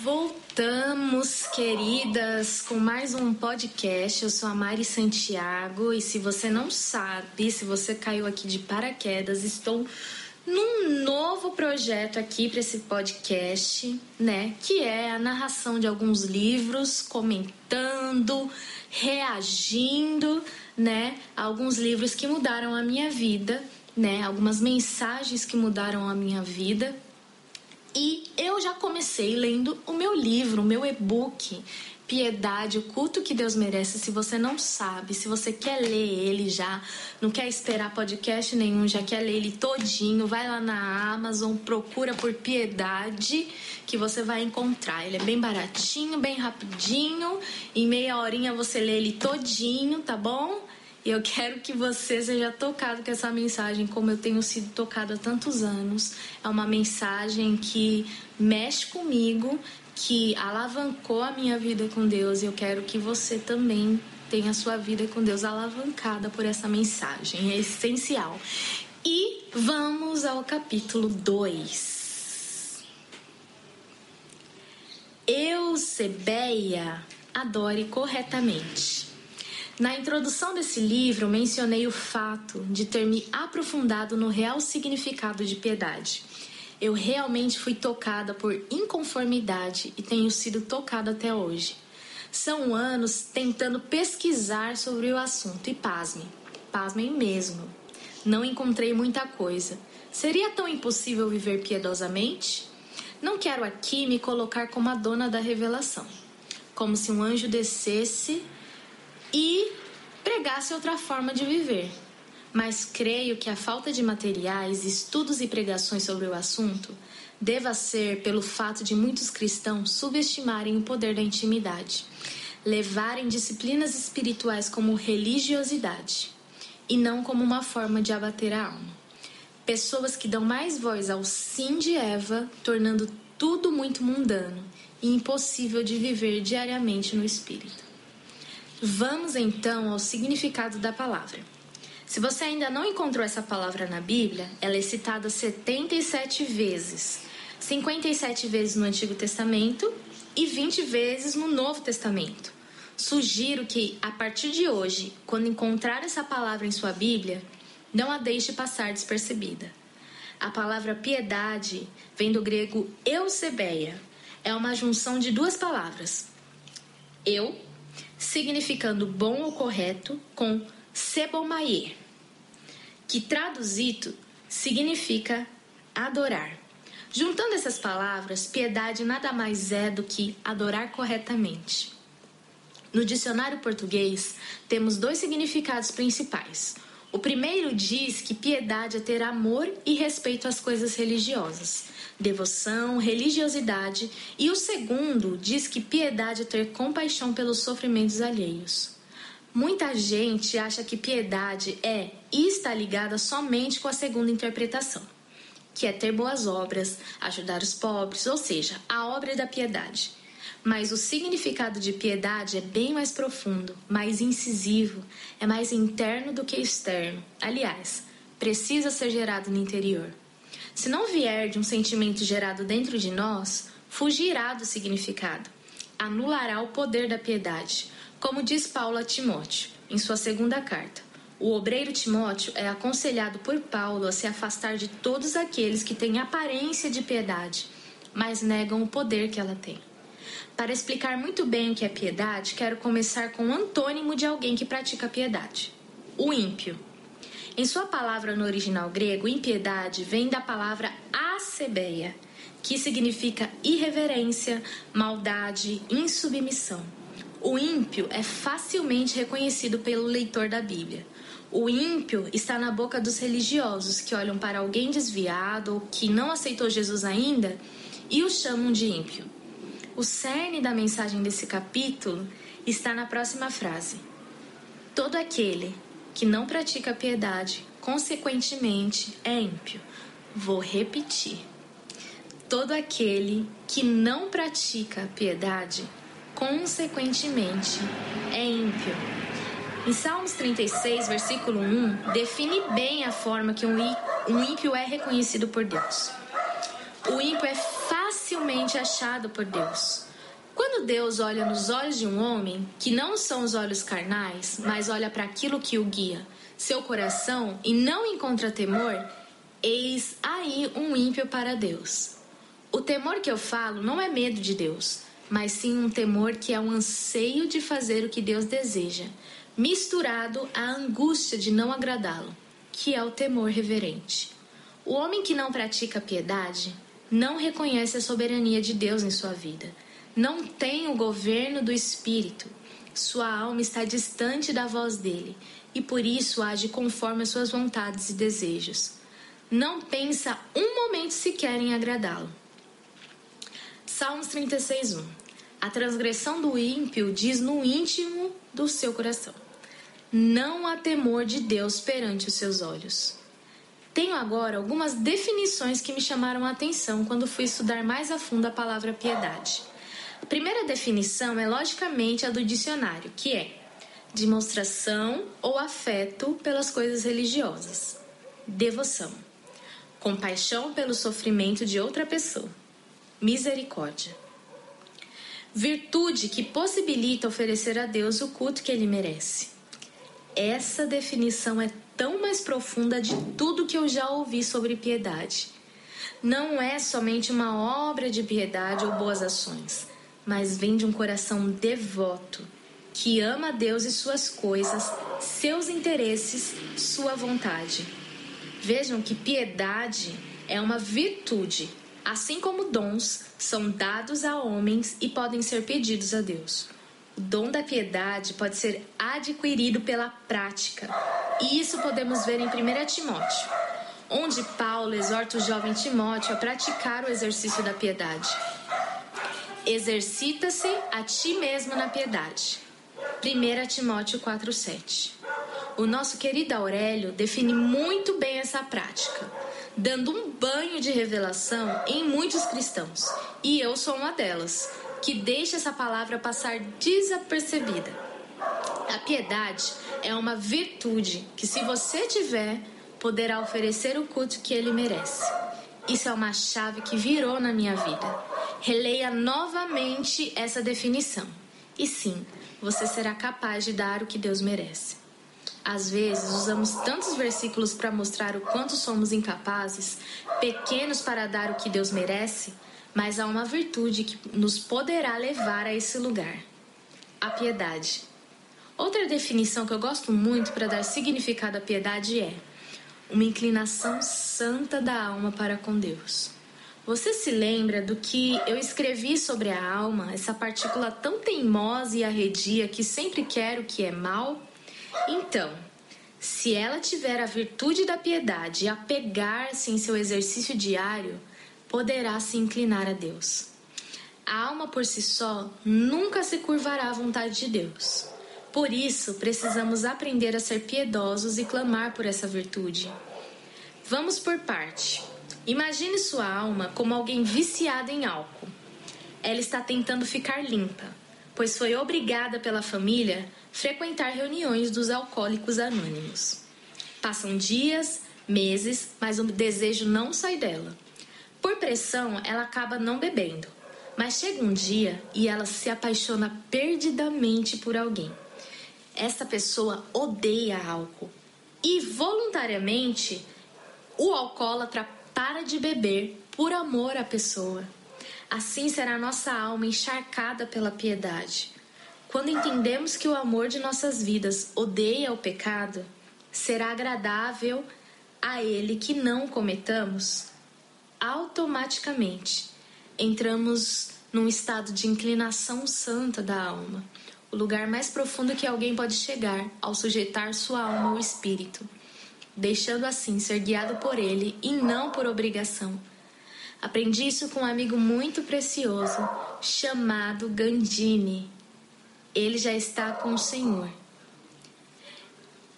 Voltamos, queridas, com mais um podcast. Eu sou a Mari Santiago e se você não sabe, se você caiu aqui de paraquedas, estou num novo projeto aqui para esse podcast, né? Que é a narração de alguns livros, comentando, reagindo, né? A alguns livros que mudaram a minha vida, né? Algumas mensagens que mudaram a minha vida. E eu já comecei lendo o meu livro, o meu e-book, Piedade, o culto que Deus merece. Se você não sabe, se você quer ler ele já, não quer esperar podcast nenhum, já quer ler ele todinho, vai lá na Amazon, procura por Piedade, que você vai encontrar. Ele é bem baratinho, bem rapidinho, em meia horinha você lê ele todinho, tá bom? E eu quero que você seja tocado com essa mensagem, como eu tenho sido tocado há tantos anos. É uma mensagem que mexe comigo, que alavancou a minha vida com Deus. E eu quero que você também tenha a sua vida com Deus alavancada por essa mensagem. É essencial. E vamos ao capítulo 2. Eusebeia adore corretamente. Na introdução desse livro, mencionei o fato de ter me aprofundado no real significado de piedade. Eu realmente fui tocada por inconformidade e tenho sido tocada até hoje. São anos tentando pesquisar sobre o assunto e pasme, pasmem mesmo. Não encontrei muita coisa. Seria tão impossível viver piedosamente? Não quero aqui me colocar como a dona da revelação, como se um anjo descesse e pregasse outra forma de viver. Mas creio que a falta de materiais, estudos e pregações sobre o assunto deva ser pelo fato de muitos cristãos subestimarem o poder da intimidade, levarem disciplinas espirituais como religiosidade e não como uma forma de abater a alma. Pessoas que dão mais voz ao sim de Eva, tornando tudo muito mundano e impossível de viver diariamente no espírito. Vamos então ao significado da palavra. Se você ainda não encontrou essa palavra na Bíblia, ela é citada 77 vezes. 57 vezes no Antigo Testamento e 20 vezes no Novo Testamento. Sugiro que, a partir de hoje, quando encontrar essa palavra em sua Bíblia, não a deixe passar despercebida. A palavra piedade vem do grego eusebeia. É uma junção de duas palavras. Eu significando bom ou correto, com sebomaie, que traduzido significa adorar. Juntando essas palavras, piedade nada mais é do que adorar corretamente. No dicionário português, temos dois significados principais. O primeiro diz que piedade é ter amor e respeito às coisas religiosas, devoção, religiosidade, e o segundo diz que piedade é ter compaixão pelos sofrimentos alheios. Muita gente acha que piedade é e está ligada somente com a segunda interpretação, que é ter boas obras, ajudar os pobres, ou seja, a obra da piedade. Mas o significado de piedade é bem mais profundo, mais incisivo, é mais interno do que externo. Aliás, precisa ser gerado no interior. Se não vier de um sentimento gerado dentro de nós, fugirá do significado, anulará o poder da piedade, como diz Paulo a Timóteo, em sua segunda carta. O obreiro Timóteo é aconselhado por Paulo a se afastar de todos aqueles que têm aparência de piedade, mas negam o poder que ela tem. Para explicar muito bem o que é piedade, quero começar com um antônimo de alguém que pratica piedade: o ímpio. Em sua palavra no original grego, impiedade vem da palavra acebeia, que significa irreverência, maldade, insubmissão. O ímpio é facilmente reconhecido pelo leitor da Bíblia. O ímpio está na boca dos religiosos que olham para alguém desviado ou que não aceitou Jesus ainda e o chamam de ímpio. O cerne da mensagem desse capítulo está na próxima frase: Todo aquele que não pratica piedade, consequentemente, é ímpio. Vou repetir. Todo aquele que não pratica piedade, consequentemente, é ímpio. Em Salmos 36, versículo 1, define bem a forma que um ímpio é reconhecido por Deus. O ímpio é achado por Deus. Quando Deus olha nos olhos de um homem, que não são os olhos carnais, mas olha para aquilo que o guia, seu coração, e não encontra temor, eis aí um ímpio para Deus. O temor que eu falo não é medo de Deus, mas sim um temor que é um anseio de fazer o que Deus deseja, misturado à angústia de não agradá-lo, que é o temor reverente. O homem que não pratica piedade não reconhece a soberania de Deus em sua vida, não tem o governo do Espírito, sua alma está distante da voz dele e por isso age conforme as suas vontades e desejos. Não pensa um momento sequer em agradá-lo. Salmos 36:1 A transgressão do ímpio diz no íntimo do seu coração não há temor de Deus perante os seus olhos. Tenho agora algumas definições que me chamaram a atenção quando fui estudar mais a fundo a palavra piedade. A primeira definição é logicamente a do dicionário, que é demonstração ou afeto pelas coisas religiosas, devoção, compaixão pelo sofrimento de outra pessoa, misericórdia. Virtude que possibilita oferecer a Deus o culto que ele merece essa definição é tão mais profunda de tudo que eu já ouvi sobre piedade. Não é somente uma obra de piedade ou boas ações, mas vem de um coração devoto que ama Deus e suas coisas, seus interesses, sua vontade. Vejam que piedade é uma virtude, assim como dons são dados a homens e podem ser pedidos a Deus. O dom da piedade pode ser adquirido pela prática. E isso podemos ver em 1 Timóteo, onde Paulo exorta o jovem Timóteo a praticar o exercício da piedade. Exercita-se a ti mesmo na piedade. 1 Timóteo 4,7. O nosso querido Aurélio define muito bem essa prática, dando um banho de revelação em muitos cristãos, e eu sou uma delas que deixa essa palavra passar desapercebida. A piedade é uma virtude que, se você tiver, poderá oferecer o culto que ele merece. Isso é uma chave que virou na minha vida. Releia novamente essa definição. E sim, você será capaz de dar o que Deus merece. Às vezes, usamos tantos versículos para mostrar o quanto somos incapazes, pequenos para dar o que Deus merece, mas há uma virtude que nos poderá levar a esse lugar: a piedade. Outra definição que eu gosto muito para dar significado à piedade é uma inclinação santa da alma para com Deus. Você se lembra do que eu escrevi sobre a alma, essa partícula tão teimosa e arredia que sempre quer o que é mal? Então, se ela tiver a virtude da piedade e apegar-se em seu exercício diário, poderá se inclinar a Deus. A alma por si só nunca se curvará à vontade de Deus. Por isso, precisamos aprender a ser piedosos e clamar por essa virtude. Vamos por parte. Imagine sua alma como alguém viciado em álcool. Ela está tentando ficar limpa, pois foi obrigada pela família frequentar reuniões dos alcoólicos anônimos. Passam dias, meses, mas o desejo não sai dela. Por pressão, ela acaba não bebendo, mas chega um dia e ela se apaixona perdidamente por alguém. Essa pessoa odeia álcool e voluntariamente o alcoólatra para de beber por amor à pessoa. Assim será nossa alma encharcada pela piedade. Quando entendemos que o amor de nossas vidas odeia o pecado, será agradável a ele que não cometamos automaticamente entramos num estado de inclinação santa da alma, o lugar mais profundo que alguém pode chegar ao sujeitar sua alma ao espírito, deixando assim ser guiado por ele e não por obrigação. Aprendi isso com um amigo muito precioso chamado Gandini. Ele já está com o Senhor.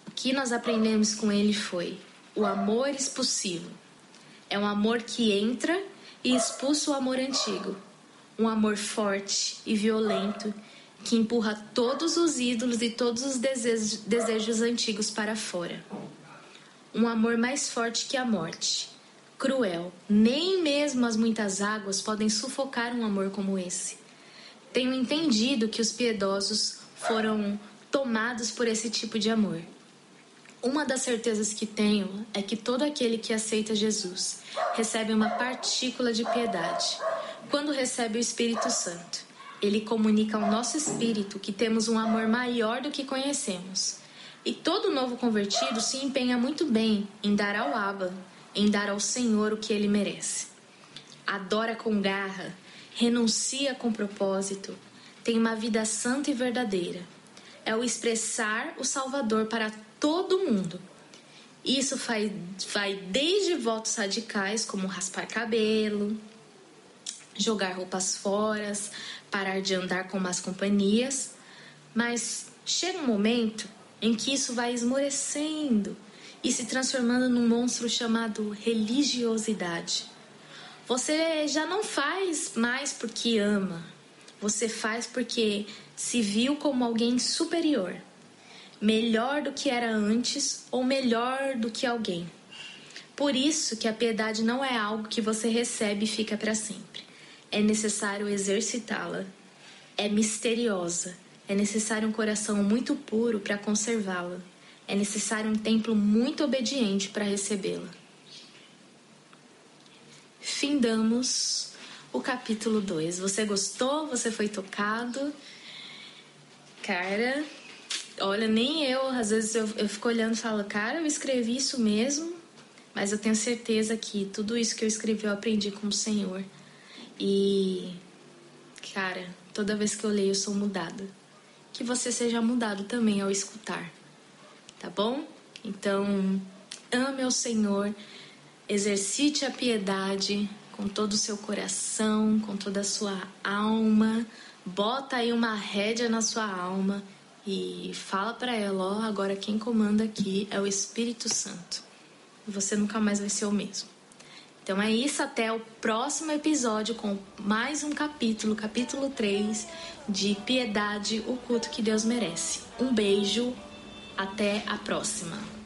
O que nós aprendemos com ele foi o amor expulsivo é um amor que entra e expulsa o amor antigo. Um amor forte e violento que empurra todos os ídolos e todos os desejos, desejos antigos para fora. Um amor mais forte que a morte. Cruel, nem mesmo as muitas águas podem sufocar um amor como esse. Tenho entendido que os piedosos foram tomados por esse tipo de amor. Uma das certezas que tenho é que todo aquele que aceita Jesus recebe uma partícula de piedade. Quando recebe o Espírito Santo, ele comunica ao nosso espírito que temos um amor maior do que conhecemos. E todo novo convertido se empenha muito bem em dar ao Abba, em dar ao Senhor o que ele merece. Adora com garra, renuncia com propósito, tem uma vida santa e verdadeira. É o expressar o Salvador para todo mundo. Isso vai, vai desde votos radicais, como raspar cabelo, jogar roupas fora, parar de andar com más companhias, mas chega um momento em que isso vai esmorecendo e se transformando num monstro chamado religiosidade. Você já não faz mais porque ama, você faz porque se viu como alguém superior melhor do que era antes ou melhor do que alguém. Por isso que a piedade não é algo que você recebe e fica para sempre. É necessário exercitá-la. É misteriosa. É necessário um coração muito puro para conservá-la. É necessário um templo muito obediente para recebê-la. Findamos o capítulo 2. Você gostou? Você foi tocado? Cara, Olha, nem eu, às vezes eu, eu fico olhando e falo, cara, eu escrevi isso mesmo, mas eu tenho certeza que tudo isso que eu escrevi eu aprendi com o Senhor. E, cara, toda vez que eu leio eu sou mudada. Que você seja mudado também ao escutar, tá bom? Então, ame ao Senhor, exercite a piedade com todo o seu coração, com toda a sua alma, bota aí uma rédea na sua alma e fala para ela, ó, agora quem comanda aqui é o Espírito Santo. Você nunca mais vai ser o mesmo. Então é isso, até o próximo episódio com mais um capítulo, capítulo 3 de Piedade, o culto que Deus merece. Um beijo, até a próxima.